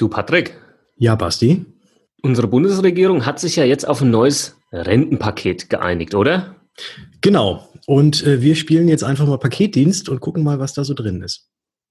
Du, Patrick. Ja, Basti. Unsere Bundesregierung hat sich ja jetzt auf ein neues Rentenpaket geeinigt, oder? Genau. Und äh, wir spielen jetzt einfach mal Paketdienst und gucken mal, was da so drin ist.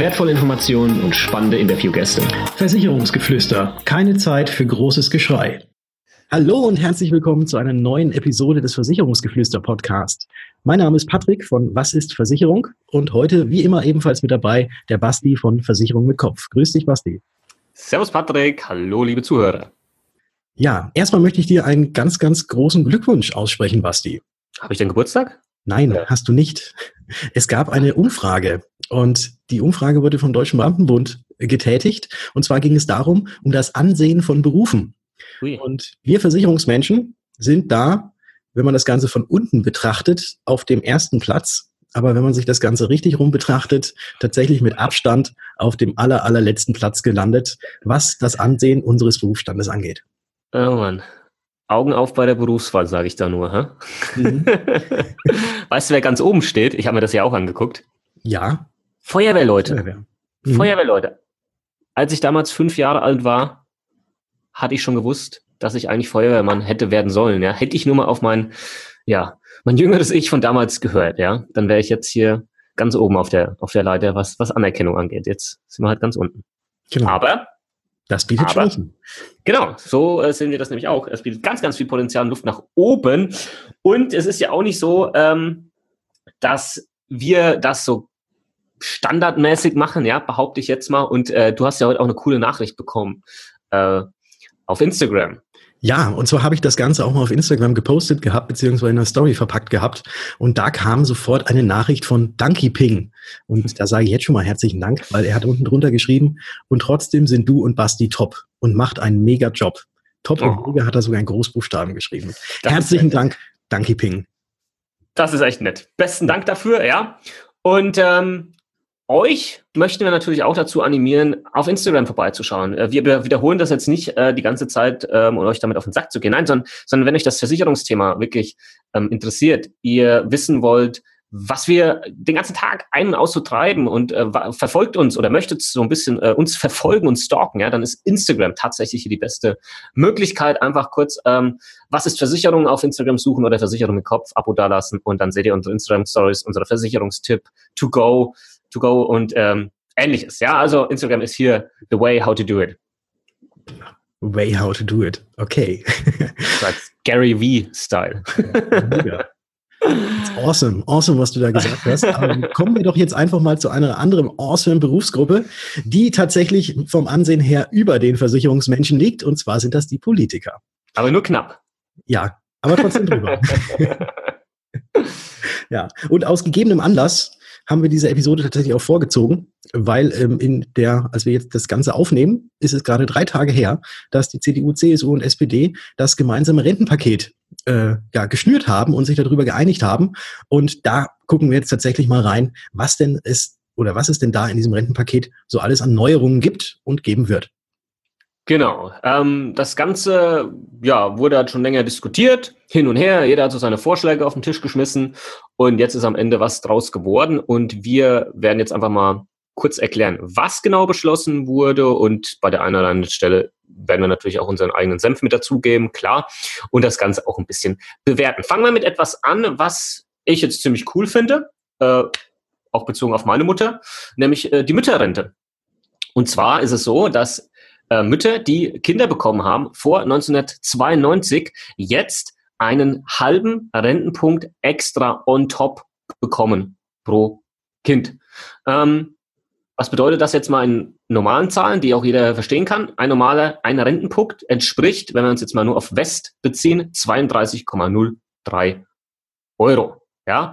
wertvolle Informationen und spannende Interviewgäste. Versicherungsgeflüster. Keine Zeit für großes Geschrei. Hallo und herzlich willkommen zu einer neuen Episode des Versicherungsgeflüster Podcast. Mein Name ist Patrick von Was ist Versicherung und heute wie immer ebenfalls mit dabei der Basti von Versicherung mit Kopf. Grüß dich, Basti. Servus, Patrick. Hallo, liebe Zuhörer. Ja, erstmal möchte ich dir einen ganz, ganz großen Glückwunsch aussprechen, Basti. Habe ich denn Geburtstag? Nein, ja. hast du nicht. Es gab eine Umfrage und die Umfrage wurde vom Deutschen Beamtenbund getätigt. Und zwar ging es darum, um das Ansehen von Berufen. Ui. Und wir Versicherungsmenschen sind da, wenn man das Ganze von unten betrachtet, auf dem ersten Platz. Aber wenn man sich das Ganze richtig rum betrachtet, tatsächlich mit Abstand auf dem aller, allerletzten Platz gelandet, was das Ansehen unseres Berufsstandes angeht. Oh Mann. Augen auf bei der Berufswahl, sage ich da nur. Hä? Mhm. weißt du, wer ganz oben steht? Ich habe mir das ja auch angeguckt. Ja. Feuerwehrleute. Feuerwehr. Mhm. Feuerwehrleute. Als ich damals fünf Jahre alt war, hatte ich schon gewusst, dass ich eigentlich Feuerwehrmann hätte werden sollen. Ja, hätte ich nur mal auf mein, ja, mein jüngeres Ich von damals gehört. Ja, dann wäre ich jetzt hier ganz oben auf der auf der Leiter, was was Anerkennung angeht. Jetzt sind wir halt ganz unten. Genau. Aber das bietet aber, Chancen. Genau, so äh, sehen wir das nämlich auch. Es bietet ganz, ganz viel Potenzial und Luft nach oben. Und es ist ja auch nicht so, ähm, dass wir das so standardmäßig machen, ja, behaupte ich jetzt mal. Und äh, du hast ja heute auch eine coole Nachricht bekommen äh, auf Instagram. Ja, und zwar habe ich das Ganze auch mal auf Instagram gepostet gehabt, beziehungsweise in einer Story verpackt gehabt. Und da kam sofort eine Nachricht von Dunky Ping. Und da sage ich jetzt schon mal herzlichen Dank, weil er hat unten drunter geschrieben, und trotzdem sind du und Basti top und macht einen mega Job. Top oh. und mega hat er sogar in Großbuchstaben geschrieben. Das herzlichen Dank, Dunky Ping. Das ist echt nett. Besten Dank dafür, ja. Und ähm, euch möchten wir natürlich auch dazu animieren, auf Instagram vorbeizuschauen. Äh, wir wiederholen das jetzt nicht äh, die ganze Zeit, ähm, um euch damit auf den Sack zu gehen. Nein, sondern, sondern wenn euch das Versicherungsthema wirklich ähm, interessiert, ihr wissen wollt, was wir den ganzen Tag ein- und auszutreiben und äh, verfolgt uns oder möchtet so ein bisschen äh, uns verfolgen und stalken, ja, dann ist Instagram tatsächlich die beste Möglichkeit. Einfach kurz, ähm, was ist Versicherung auf Instagram suchen oder Versicherung mit Kopf, Abo dalassen und dann seht ihr unsere Instagram Stories, unsere Versicherungstipp to go to go und ähm, ähnliches. Ja, also Instagram ist hier the way how to do it. Way how to do it. Okay. That's Gary V-Style. Ja, awesome, awesome, was du da gesagt hast. Aber kommen wir doch jetzt einfach mal zu einer anderen awesome Berufsgruppe, die tatsächlich vom Ansehen her über den Versicherungsmenschen liegt. Und zwar sind das die Politiker. Aber nur knapp. Ja, aber trotzdem drüber. ja, und aus gegebenem Anlass haben wir diese Episode tatsächlich auch vorgezogen, weil ähm, in der, als wir jetzt das Ganze aufnehmen, ist es gerade drei Tage her, dass die CDU, CSU und SPD das gemeinsame Rentenpaket äh, ja, geschnürt haben und sich darüber geeinigt haben. Und da gucken wir jetzt tatsächlich mal rein, was denn ist oder was es denn da in diesem Rentenpaket so alles an Neuerungen gibt und geben wird. Genau. Ähm, das Ganze ja, wurde halt schon länger diskutiert, hin und her. Jeder hat so seine Vorschläge auf den Tisch geschmissen und jetzt ist am Ende was draus geworden. Und wir werden jetzt einfach mal kurz erklären, was genau beschlossen wurde. Und bei der einen oder anderen Stelle werden wir natürlich auch unseren eigenen Senf mit dazugeben, klar. Und das Ganze auch ein bisschen bewerten. Fangen wir mit etwas an, was ich jetzt ziemlich cool finde, äh, auch bezogen auf meine Mutter, nämlich äh, die Mütterrente. Und zwar ist es so, dass äh, Mütter, die Kinder bekommen haben vor 1992, jetzt einen halben Rentenpunkt extra on top bekommen pro Kind. Ähm, was bedeutet das jetzt mal in normalen Zahlen, die auch jeder verstehen kann? Ein normaler, ein Rentenpunkt entspricht, wenn wir uns jetzt mal nur auf West beziehen, 32,03 Euro. Ja.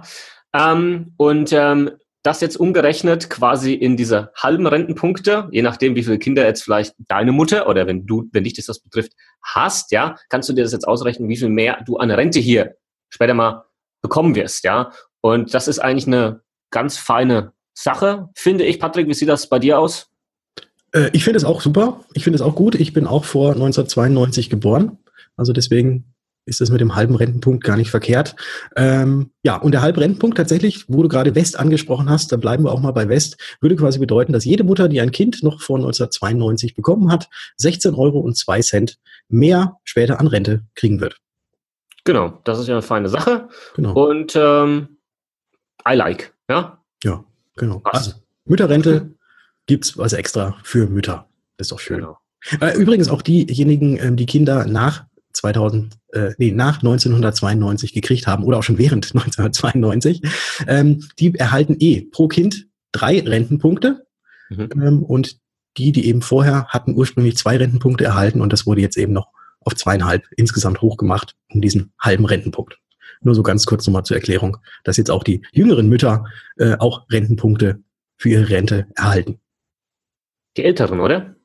Ähm, und ähm, das jetzt umgerechnet quasi in diese halben Rentenpunkte, je nachdem, wie viele Kinder jetzt vielleicht deine Mutter oder wenn du, wenn dich das, das betrifft, hast, ja, kannst du dir das jetzt ausrechnen, wie viel mehr du an Rente hier später mal bekommen wirst, ja. Und das ist eigentlich eine ganz feine Sache, finde ich. Patrick, wie sieht das bei dir aus? Äh, ich finde es auch super. Ich finde es auch gut. Ich bin auch vor 1992 geboren. Also deswegen ist das mit dem halben Rentenpunkt gar nicht verkehrt. Ähm, ja, und der halbe Rentenpunkt tatsächlich, wo du gerade West angesprochen hast, da bleiben wir auch mal bei West, würde quasi bedeuten, dass jede Mutter, die ein Kind noch vor 1992 bekommen hat, 16 Euro und 2 Cent mehr später an Rente kriegen wird. Genau, das ist ja eine feine Sache. Genau. Und ähm, I like, ja? Genau. Also, Mütterrente gibt's was extra für Mütter. Das ist doch schön. Genau. Äh, übrigens auch diejenigen, ähm, die Kinder nach 2000, äh, nee, nach 1992 gekriegt haben oder auch schon während 1992, ähm, die erhalten eh pro Kind drei Rentenpunkte. Mhm. Ähm, und die, die eben vorher hatten ursprünglich zwei Rentenpunkte erhalten und das wurde jetzt eben noch auf zweieinhalb insgesamt hochgemacht, um diesen halben Rentenpunkt. Nur so ganz kurz nochmal zur Erklärung, dass jetzt auch die jüngeren Mütter äh, auch Rentenpunkte für ihre Rente erhalten. Die älteren, oder?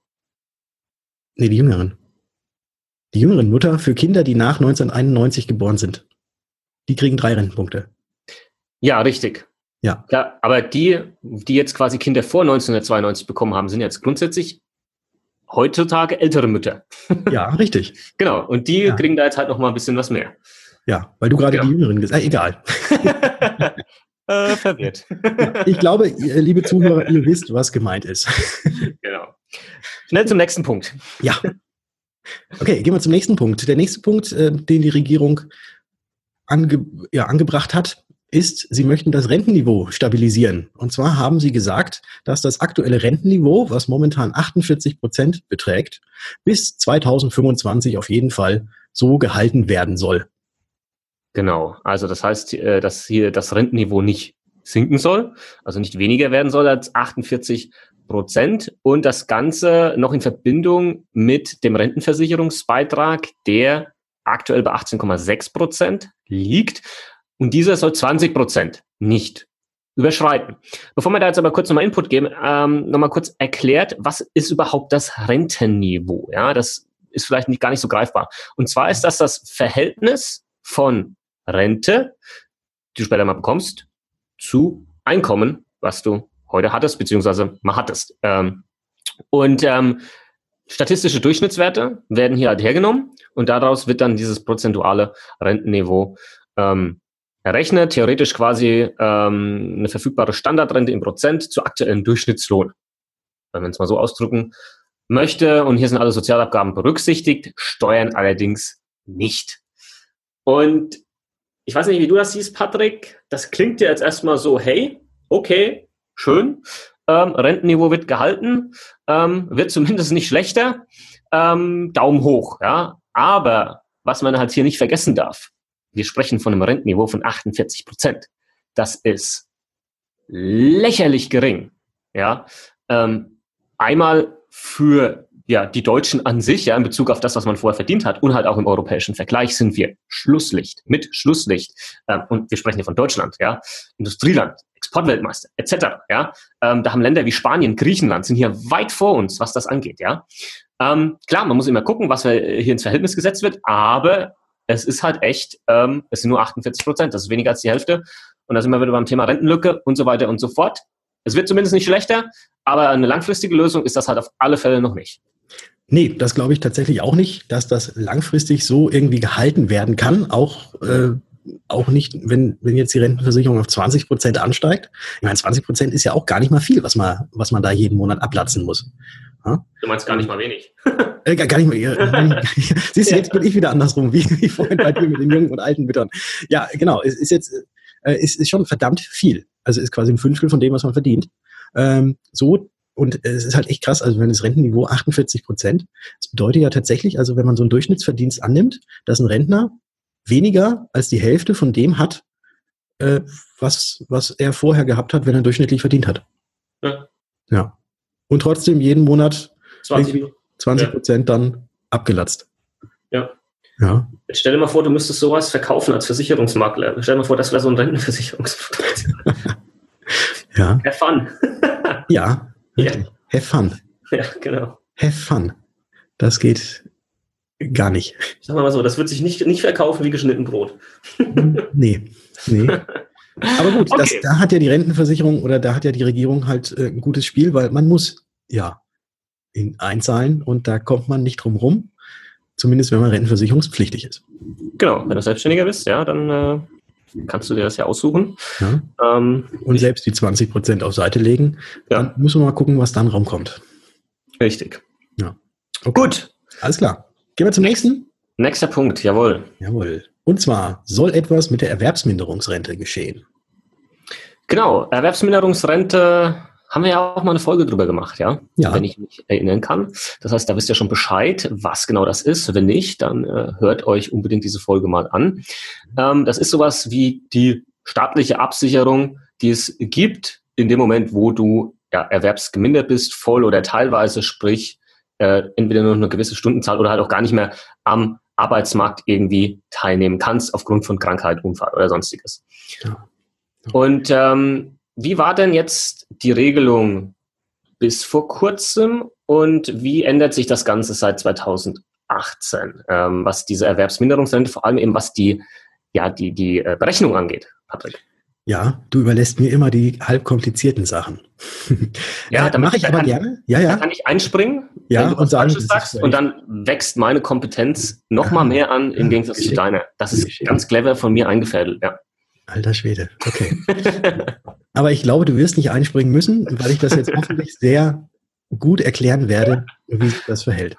Nee, die jüngeren. Die jüngeren Mutter für Kinder, die nach 1991 geboren sind. Die kriegen drei Rentenpunkte. Ja, richtig. Ja. ja. Aber die, die jetzt quasi Kinder vor 1992 bekommen haben, sind jetzt grundsätzlich heutzutage ältere Mütter. Ja, richtig. genau. Und die ja. kriegen da jetzt halt noch mal ein bisschen was mehr. Ja, weil du gerade genau. die Jüngeren gesagt hast. Äh, egal. äh, verwirrt. ich glaube, liebe Zuhörer, ihr wisst, was gemeint ist. genau. Schnell zum nächsten Punkt. Ja. Okay, gehen wir zum nächsten Punkt. Der nächste Punkt, äh, den die Regierung ange ja, angebracht hat, ist, sie möchten das Rentenniveau stabilisieren. Und zwar haben sie gesagt, dass das aktuelle Rentenniveau, was momentan 48 Prozent beträgt, bis 2025 auf jeden Fall so gehalten werden soll. Genau. Also das heißt, äh, dass hier das Rentenniveau nicht sinken soll, also nicht weniger werden soll als 48 Prozent und das Ganze noch in Verbindung mit dem Rentenversicherungsbeitrag, der aktuell bei 18,6 Prozent liegt. Und dieser soll 20 Prozent nicht überschreiten. Bevor wir da jetzt aber kurz nochmal Input geben, ähm, nochmal kurz erklärt, was ist überhaupt das Rentenniveau? Ja, das ist vielleicht nicht gar nicht so greifbar. Und zwar ist das das Verhältnis von Rente, die du später mal bekommst, zu Einkommen, was du heute hattest, beziehungsweise mal hattest. Ähm, und ähm, statistische Durchschnittswerte werden hier halt hergenommen und daraus wird dann dieses prozentuale Rentenniveau ähm, errechnet, theoretisch quasi ähm, eine verfügbare Standardrente im Prozent zu aktuellen Durchschnittslohn. Wenn man es mal so ausdrücken möchte, und hier sind alle Sozialabgaben berücksichtigt, Steuern allerdings nicht. Und ich weiß nicht, wie du das siehst, Patrick. Das klingt dir jetzt erstmal so, hey, okay, schön. Ähm, Rentenniveau wird gehalten, ähm, wird zumindest nicht schlechter. Ähm, Daumen hoch, ja. Aber was man halt hier nicht vergessen darf, wir sprechen von einem Rentenniveau von 48 Prozent. Das ist lächerlich gering, ja. Ähm, einmal für ja, die Deutschen an sich, ja, in Bezug auf das, was man vorher verdient hat und halt auch im europäischen Vergleich sind wir Schlusslicht, mit Schlusslicht. Ähm, und wir sprechen hier von Deutschland, ja, Industrieland, Exportweltmeister, etc., ja. Ähm, da haben Länder wie Spanien, Griechenland sind hier weit vor uns, was das angeht, ja. Ähm, klar, man muss immer gucken, was hier ins Verhältnis gesetzt wird, aber es ist halt echt, ähm, es sind nur 48 Prozent, das ist weniger als die Hälfte. Und da sind wir wieder beim Thema Rentenlücke und so weiter und so fort. Es wird zumindest nicht schlechter, aber eine langfristige Lösung ist das halt auf alle Fälle noch nicht. Nee, das glaube ich tatsächlich auch nicht, dass das langfristig so irgendwie gehalten werden kann. Auch, äh, auch nicht, wenn, wenn jetzt die Rentenversicherung auf 20 Prozent ansteigt. Ich meine, 20 Prozent ist ja auch gar nicht mal viel, was man, was man da jeden Monat ablatzen muss. Ja? Du meinst gar nicht mal wenig. äh, gar, gar, nicht mal. Ja, siehst du, jetzt bin ich wieder andersrum, wie, wie vorhin bei dir mit den jungen und alten Müttern. Ja, genau. Es ist jetzt, äh, es ist schon verdammt viel. Also ist quasi ein Fünftel von dem, was man verdient. Ähm, so, und es ist halt echt krass, also wenn das Rentenniveau 48 Prozent, das bedeutet ja tatsächlich, also wenn man so einen Durchschnittsverdienst annimmt, dass ein Rentner weniger als die Hälfte von dem hat, äh, was, was er vorher gehabt hat, wenn er durchschnittlich verdient hat. Ja. ja. Und trotzdem jeden Monat 20, 20 Prozent ja. dann abgelatzt. Ja. Ja. Jetzt stell dir mal vor, du müsstest sowas verkaufen als Versicherungsmakler. Stell dir mal vor, das wäre so ein Rentenversicherungsprodukt. Ja. Have fun. ja. Ja. Have fun. Ja, genau. Have fun. Das geht gar nicht. Sagen wir mal so, das wird sich nicht, nicht verkaufen wie geschnitten Brot. nee. Nee. Aber gut, das, Okay. da hat ja die Rentenversicherung oder da hat ja die Regierung halt äh, ein gutes Spiel, weil man muss ja in einzahlen und da kommt man nicht drum rum. Zumindest wenn man rentenversicherungspflichtig ist. Genau, wenn du Selbstständiger bist, ja, dann äh, kannst du dir das ja aussuchen. Ja? Ähm, Und selbst die 20 Prozent auf Seite legen, Ja. dann müssen wir mal gucken, was dann raumkommt. richtig. Okay. Gut, Alles klar. Gehen wir zum nächsten. nächster Punkt, jawohl. Jawohl. Und zwar soll etwas mit der Erwerbsminderungsrente geschehen. Genau, Erwerbsminderungsrente haben wir ja auch mal eine Folge drüber gemacht, ja? Ja. Wenn ich mich erinnern kann. Das heißt, da wisst ihr schon Bescheid, was genau das ist. Wenn nicht, dann äh, hört euch unbedingt diese Folge mal an. Ähm, das ist sowas wie die staatliche Absicherung, die es gibt in dem Moment, wo du ja, erwerbsgemindert bist, voll oder teilweise, sprich äh, entweder nur eine gewisse Stundenzahl oder halt auch gar nicht mehr am Arbeitsmarkt irgendwie teilnehmen kannst aufgrund von Krankheit, Unfall oder sonstiges. Ja. Und ähm, wie war denn jetzt die Regelung bis vor kurzem und wie ändert sich das Ganze seit 2018, ähm, was diese Erwerbsminderungsrente, vor allem eben was die, ja, die, die äh, Berechnung angeht, Patrick? Ja, du überlässt mir immer die halb komplizierten Sachen. Ja, äh, damit- mache ich da aber kann- gerne. Ja, Da ja. kann ich einspringen, Ja, und sagen, sagst und dann wächst meine Kompetenz noch mal mehr an im Gegensatz zu deiner. Das ist ganz clever von mir eingefädelt, ja. Alter Schwede. Okay. Aber ich glaube, du wirst nicht einspringen müssen, weil ich das jetzt hoffentlich sehr gut erklären werde, wie sich das verhält.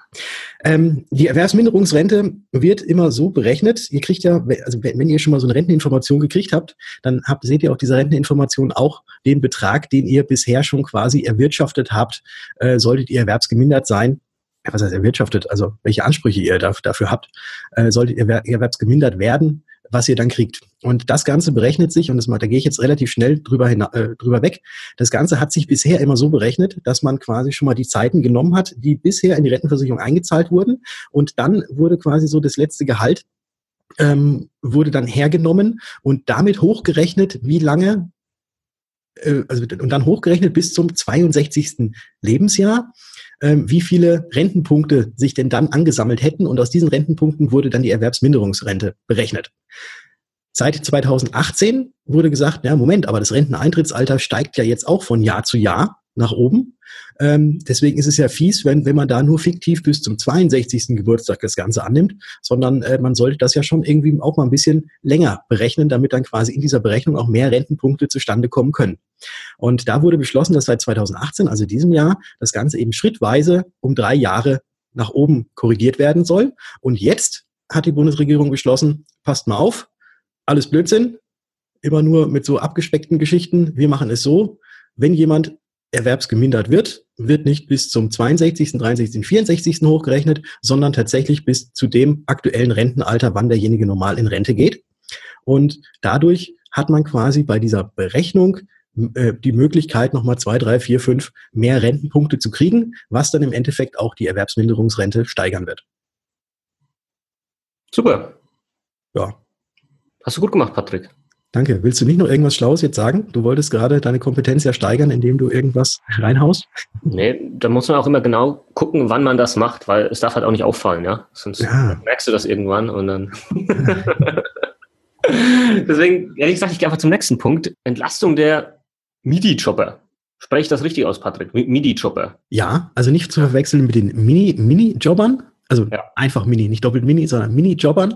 Ähm, die Erwerbsminderungsrente wird immer so berechnet. Ihr kriegt ja, also wenn ihr schon mal so eine Renteninformation gekriegt habt, dann habt, seht ihr auf dieser Renteninformation auch den Betrag, den ihr bisher schon quasi erwirtschaftet habt, äh, solltet ihr erwerbsgemindert sein. Was heißt erwirtschaftet? Also welche Ansprüche ihr da, dafür habt, äh, solltet ihr erwer- erwerbsgemindert werden, was ihr dann kriegt. Und das Ganze berechnet sich, und das, da gehe ich jetzt relativ schnell drüber, hina, äh, drüber weg, das Ganze hat sich bisher immer so berechnet, dass man quasi schon mal die Zeiten genommen hat, die bisher in die Rentenversicherung eingezahlt wurden. Und dann wurde quasi so das letzte Gehalt, ähm, wurde dann hergenommen und damit hochgerechnet, wie lange, also und dann hochgerechnet bis zum 62. Lebensjahr, ähm, wie viele Rentenpunkte sich denn dann angesammelt hätten. Und aus diesen Rentenpunkten wurde dann die Erwerbsminderungsrente berechnet. Seit 2018 wurde gesagt, ja, Moment, aber das Renteneintrittsalter steigt ja jetzt auch von Jahr zu Jahr nach oben. Ähm, deswegen ist es ja fies, wenn, wenn man da nur fiktiv bis zum 62. Geburtstag das Ganze annimmt, sondern äh, man sollte das ja schon irgendwie auch mal ein bisschen länger berechnen, damit dann quasi in dieser Berechnung auch mehr Rentenpunkte zustande kommen können. Und da wurde beschlossen, dass seit 2018, also diesem Jahr, das Ganze eben schrittweise um drei Jahre nach oben korrigiert werden soll. Und jetzt hat die Bundesregierung beschlossen, passt mal auf, alles Blödsinn, immer nur mit so abgespeckten Geschichten. Wir machen es so, wenn jemand erwerbsgemindert wird, wird nicht bis zum 62., 63., 64. hochgerechnet, sondern tatsächlich bis zu dem aktuellen Rentenalter, wann derjenige normal in Rente geht. Und dadurch hat man quasi bei dieser Berechnung äh, die Möglichkeit, nochmal zwei, drei, vier, fünf mehr Rentenpunkte zu kriegen, was dann im Endeffekt auch die Erwerbsminderungsrente steigern wird. Super. Ja, Hast du gut gemacht, Patrick. danke. Willst du nicht noch irgendwas Schlaues jetzt sagen? Du wolltest gerade deine Kompetenz ja steigern, indem du irgendwas reinhaust. Nee, da muss man auch immer genau gucken, wann man das macht, weil es darf halt auch nicht auffallen, ja. Sonst Ja. merkst du das irgendwann und dann. Deswegen, ehrlich gesagt, ich gehe einfach zum nächsten Punkt. Entlastung der MIDI-Chopper. Spreche ich das richtig aus, Patrick? Mi- MIDI-Chopper. Ja, also nicht zu verwechseln mit den Mini- Mini-Jobbern. also Ja. einfach Mini, nicht doppelt Mini, sondern Mini-Jobbern.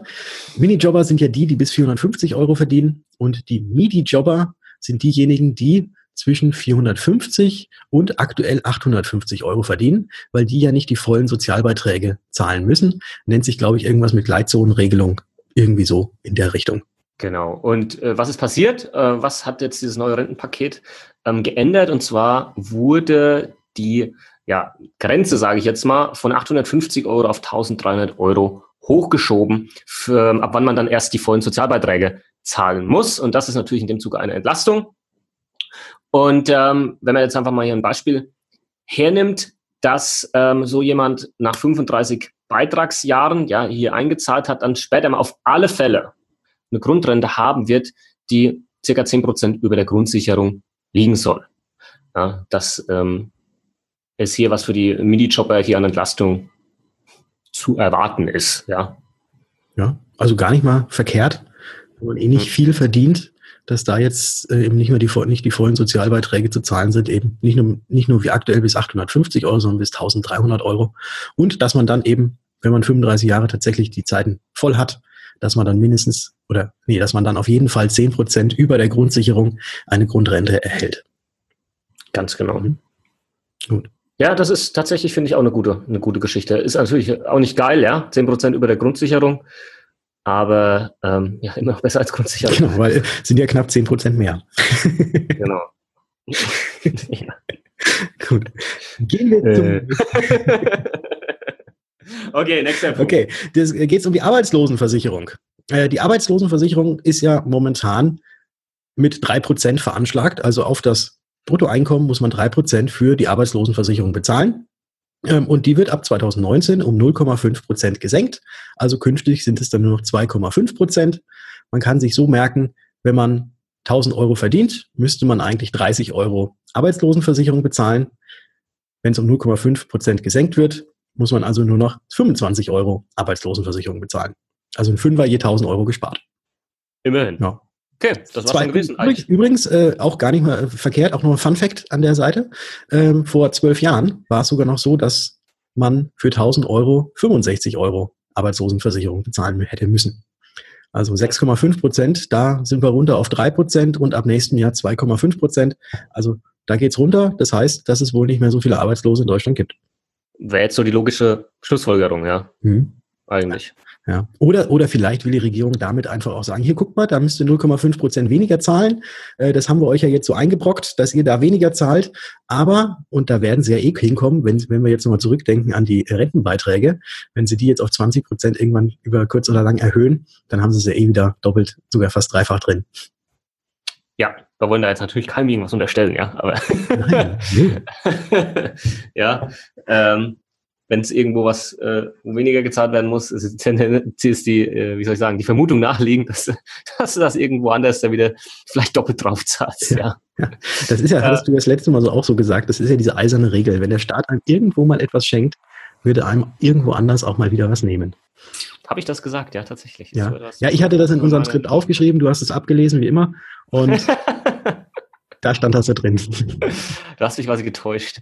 Mini-Jobber sind ja die, die bis 450 Euro verdienen. Und die MIDI-Jobber sind diejenigen, die zwischen 450 und aktuell 850 Euro verdienen, weil die ja nicht die vollen Sozialbeiträge zahlen müssen. Nennt sich, glaube ich, irgendwas mit Gleitzonenregelung. Irgendwie so in der Richtung. Genau. Und äh, was ist passiert? Äh, was hat jetzt dieses neue Rentenpaket ähm, geändert? Und zwar wurde die ja, Grenze, sage ich jetzt mal, von 850 Euro auf 1300 Euro hochgeschoben, für, ab wann man dann erst die vollen Sozialbeiträge zahlen muss. Und das ist natürlich in dem Zuge eine Entlastung. Und ähm, wenn man jetzt einfach mal hier ein Beispiel hernimmt, dass ähm, so jemand nach 35 Beitragsjahren ja hier eingezahlt hat, dann später mal auf alle Fälle eine Grundrente haben wird, die circa 10 Prozent über der Grundsicherung liegen soll. Ja, dass ähm, es hier was für die Minijobber hier an Entlastung zu erwarten ist. Ja, ja also gar nicht mal verkehrt, wenn man eh nicht mhm. viel verdient, dass da jetzt äh, eben nicht mehr die, nicht die vollen Sozialbeiträge zu zahlen sind, eben nicht nur, nicht nur wie aktuell bis 850 Euro, sondern bis 1300 Euro. Und dass man dann eben, wenn man 35 Jahre tatsächlich die Zeiten voll hat, dass man dann mindestens oder nee, dass man dann auf jeden Fall 10 Prozent über der Grundsicherung eine Grundrente erhält. Ganz genau. Mhm. Gut. Ja, das ist tatsächlich, finde ich, auch eine gute, eine gute Geschichte. Ist natürlich auch nicht geil, ja, 10 Prozent über der Grundsicherung aber ähm, ja, immer noch besser als Grundsicherung. Genau, weil es sind ja knapp 10 Prozent mehr. genau. ja. Gut. Gehen wir zum. Äh. okay, next step. Okay, das äh, geht um die Arbeitslosenversicherung. Äh, die Arbeitslosenversicherung ist ja momentan mit 3% veranschlagt, also auf das Bruttoeinkommen muss man 3% für die Arbeitslosenversicherung bezahlen. Ähm, und die wird ab 2019 um 0,5 Prozent gesenkt. Also künftig sind es dann nur noch 2,5 Prozent. Man kann sich so merken, wenn man 1000 Euro verdient, müsste man eigentlich 30 Euro Arbeitslosenversicherung bezahlen. Wenn es um 0,5 Prozent gesenkt wird, muss man also nur noch 25 Euro Arbeitslosenversicherung bezahlen. Also ein Fünfer je 1000 Euro gespart. Immerhin. Ja. Okay, das war schon gewesen. Übrigens, übrigens äh, auch gar nicht mal verkehrt, auch noch ein Fun Fact an der Seite. Ähm, vor zwölf Jahren war es sogar noch so, dass man für 1000 Euro 65 Euro Arbeitslosenversicherung bezahlen hätte müssen. Also 6,5 Prozent, da sind wir runter auf 3 Prozent und ab nächsten Jahr 2,5 Prozent. Also da geht's runter. Das heißt, dass es wohl nicht mehr so viele Arbeitslose in Deutschland gibt. Wäre jetzt so die logische Schlussfolgerung, ja. Hm. Eigentlich. Ja. Oder, oder vielleicht will die Regierung damit einfach auch sagen, hier guckt mal, da müsst ihr 0,5 Prozent weniger zahlen. Äh, das haben wir euch ja jetzt so eingebrockt, dass ihr da weniger zahlt. Aber, und da werden sie ja eh hinkommen, wenn, wenn wir jetzt nochmal zurückdenken an die Rentenbeiträge, wenn sie die jetzt auf 20 Prozent irgendwann über kurz oder lang erhöhen, dann haben sie es ja eh wieder doppelt, sogar fast dreifach drin. Ja, wir wollen da jetzt natürlich keinem irgendwas unterstellen, ja, aber Nein, nee. ja, ähm, wenn es irgendwo was äh, weniger gezahlt werden muss, ist, ist die, äh, wie soll ich sagen, die Vermutung nachliegend, dass, dass du das irgendwo anders da wieder vielleicht doppelt drauf zahlst. Ja. ja. Das ist ja, hattest du das letzte Mal so auch so gesagt, das ist ja diese eiserne Regel. Wenn der Staat einem irgendwo mal etwas schenkt, würde einem irgendwo anders auch mal wieder was nehmen. Habe ich das gesagt? Ja, tatsächlich. Ja, ja ich hatte das in unserem Skript aufgeschrieben, du hast es abgelesen, wie immer. Und Da stand das da drin. Du hast mich quasi getäuscht.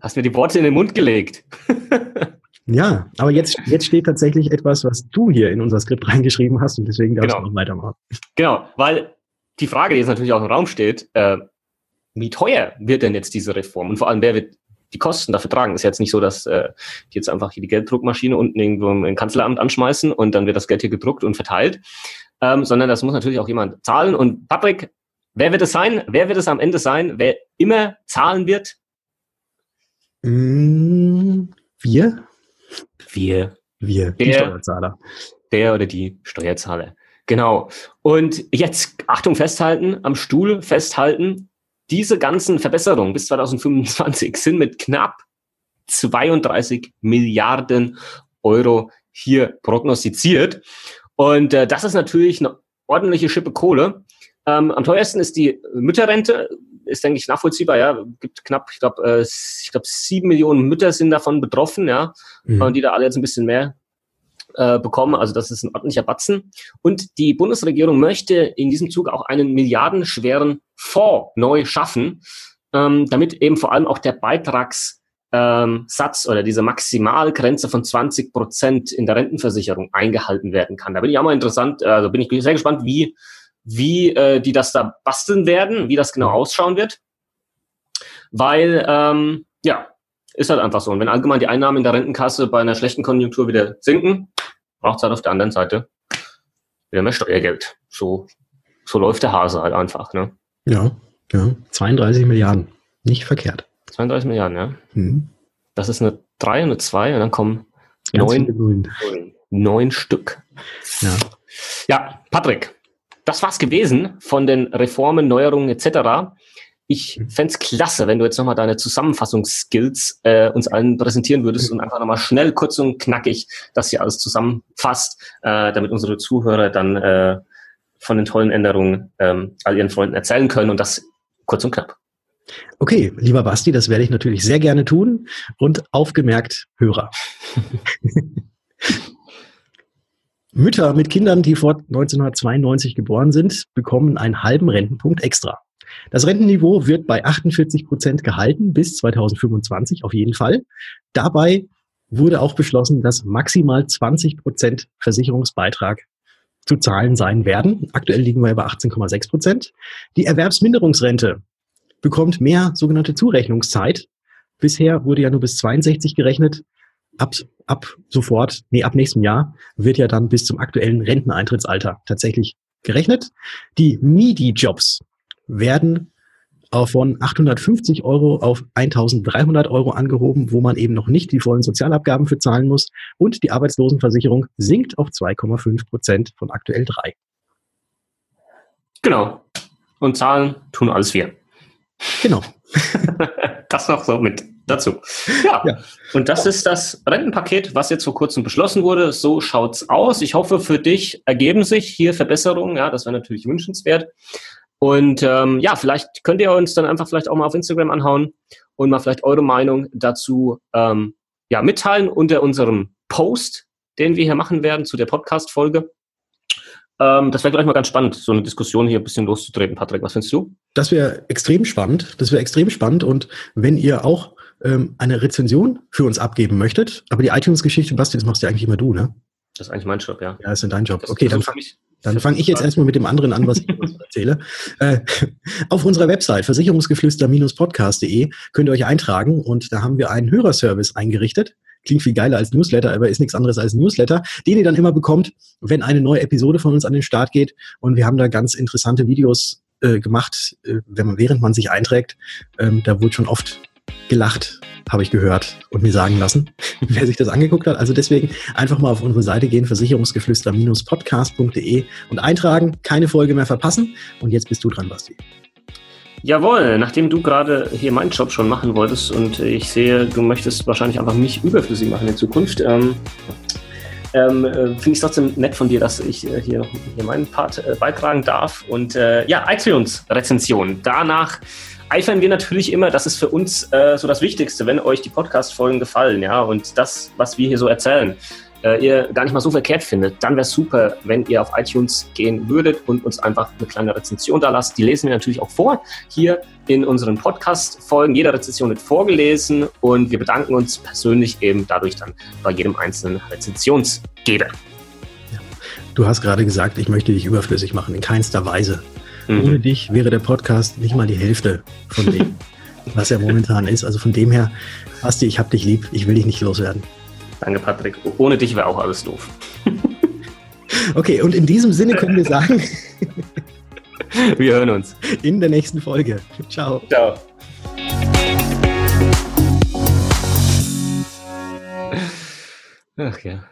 Hast mir die Worte in den Mund gelegt. Ja, aber jetzt, jetzt steht tatsächlich etwas, was du hier in unser Skript reingeschrieben hast und deswegen darfst genau. du noch weitermachen. Genau, weil die Frage, die jetzt natürlich auch im Raum steht, äh, wie teuer wird denn jetzt diese Reform und vor allem, wer wird die Kosten dafür tragen? Ist jetzt nicht so, dass äh, die jetzt einfach hier die Gelddruckmaschine unten irgendwo im Kanzleramt anschmeißen und dann wird das Geld hier gedruckt und verteilt, ähm, sondern das muss natürlich auch jemand zahlen. Und Patrick, Wer wird es sein? Wer wird es am Ende sein? Wer immer zahlen wird? Mm, wir? Wir. Wir, der, die Steuerzahler. Der oder die Steuerzahler. Genau. Und jetzt, Achtung, festhalten, am Stuhl festhalten. Diese ganzen Verbesserungen bis 2025 sind mit knapp 32 Milliarden Euro hier prognostiziert. Und äh, das ist natürlich eine ordentliche Schippe Kohle. Ähm, am teuersten ist die Mütterrente, ist, denke ich, nachvollziehbar, ja. Gibt knapp, ich glaube, äh, ich glaube, sieben Millionen Mütter sind davon betroffen, ja, mhm. und die da alle jetzt ein bisschen mehr äh, bekommen. Also das ist ein ordentlicher Batzen. Und die Bundesregierung möchte in diesem Zug auch einen milliardenschweren Fonds neu schaffen, ähm, damit eben vor allem auch der Beitragssatz ähm, oder diese Maximalgrenze von 20 Prozent in der Rentenversicherung eingehalten werden kann. Da bin ich auch mal interessant, also bin ich sehr gespannt, wie wie äh, die das da basteln werden, wie das genau mhm. ausschauen wird. Weil, ähm, ja, ist halt einfach so. Und wenn allgemein die Einnahmen in der Rentenkasse bei einer schlechten Konjunktur wieder sinken, braucht es halt auf der anderen Seite wieder mehr Steuergeld. So, so läuft der Hase halt einfach. Ne? Ja, ja. 32 Milliarden. Nicht verkehrt. 32 Milliarden, ja. Mhm. Das ist eine 3 und eine 2 und dann kommen neun, neun Stück. Ja. ja, Patrick, das war's gewesen von den Reformen, Neuerungen etc. Ich mhm. fände klasse, wenn du jetzt nochmal deine Zusammenfassungsskills äh, uns allen präsentieren würdest und einfach nochmal schnell, kurz und knackig das hier alles zusammenfasst, äh, damit unsere Zuhörer dann äh, von den tollen Änderungen ähm, all ihren Freunden erzählen können und das Kurz und knapp. Okay, lieber Basti, das werde ich natürlich sehr gerne tun und aufgemerkt Hörer. Mütter mit Kindern, die vor 1992 geboren sind, bekommen einen halben Rentenpunkt extra. Das Rentenniveau wird bei 48 Prozent gehalten bis 2025 auf jeden Fall. Dabei wurde auch beschlossen, dass maximal 20 Prozent Versicherungsbeitrag zu zahlen sein werden. Aktuell liegen wir bei 18,6 Prozent. Die Erwerbsminderungsrente bekommt mehr sogenannte Zurechnungszeit. Bisher wurde ja nur bis 62 gerechnet. Ab, ab sofort, nee, ab nächstem Jahr wird ja dann bis zum aktuellen Renteneintrittsalter tatsächlich gerechnet. Die MIDI-Jobs werden von 850 Euro auf 1300 Euro angehoben, wo man eben noch nicht die vollen Sozialabgaben für zahlen muss. Und die Arbeitslosenversicherung sinkt auf 2,5 Prozent von aktuell 3. Genau. Und Zahlen tun alles wir. Genau. das noch so mit dazu. Ja. ja. Und das ist das Rentenpaket, was jetzt vor kurzem beschlossen wurde. So schaut's aus. Ich hoffe, für dich ergeben sich hier Verbesserungen. Ja, das wäre natürlich wünschenswert. Und ähm, ja, vielleicht könnt ihr uns dann einfach vielleicht auch mal auf Instagram anhauen und mal vielleicht eure Meinung dazu ähm, ja, mitteilen unter unserem Post, den wir hier machen werden zu der Podcast-Folge. Ähm, das wäre gleich mal ganz spannend, so eine Diskussion hier ein bisschen loszutreten. Patrick, was findest du? Das wäre extrem spannend. Das wäre extrem spannend. Und wenn ihr auch ähm, eine Rezension für uns abgeben möchtet, aber die iTunes-Geschichte, Basti, das machst ja eigentlich immer du, ne? Das ist eigentlich mein Job, ja. Ja, das ist dein Job. Das okay, dann fang, dann fange ich jetzt erstmal mit dem anderen an, was ich erzähle. Äh, auf unserer Website versicherungsgeflüster-podcast.de könnt ihr euch eintragen und da haben wir einen Hörerservice eingerichtet klingt viel geiler als Newsletter, aber ist nichts anderes als Newsletter, den ihr dann immer bekommt, wenn eine neue Episode von uns an den Start geht. Und wir haben da ganz interessante Videos äh, gemacht, äh, wenn man, während man sich einträgt. Ähm, da wurde schon oft gelacht, habe ich gehört und mir sagen lassen, wer sich das angeguckt hat. Also deswegen einfach mal auf unsere Seite gehen, versicherungsgeflüster-podcast.de und eintragen, keine Folge mehr verpassen. Und jetzt bist du dran, Basti. Jawohl, nachdem du gerade hier meinen Job schon machen wolltest und ich sehe, du möchtest wahrscheinlich einfach mich überflüssig machen in Zukunft, ähm, ähm, äh, finde ich es trotzdem nett von dir, dass ich äh, hier, hier meinen Part äh, beitragen darf. Und äh, ja, iTunes-Rezension. Danach eifern wir natürlich immer, das ist für uns äh, so das Wichtigste, wenn euch die Podcast-Folgen gefallen, ja, und das, was wir hier so erzählen äh, ihr gar nicht mal so verkehrt findet, dann wäre es super, wenn ihr auf iTunes gehen würdet und uns einfach eine kleine Rezension da lasst. Die lesen wir natürlich auch vor hier in unseren Podcast-Folgen. Jede Rezension wird vorgelesen und wir bedanken uns persönlich eben dadurch dann bei jedem einzelnen Rezensionsgeber. Du hast gerade gesagt, ich möchte dich überflüssig machen, in keinster Weise. Mhm. Ohne dich wäre der Podcast nicht mal die Hälfte von dem, was er momentan ist. Also von dem her, Basti, ich hab dich lieb, ich will dich nicht loswerden. Danke, Patrick. Ohne dich wäre auch alles doof. okay, und in diesem Sinne können wir sagen, wir hören uns in der nächsten Folge. Ciao. Ciao. Ach ja.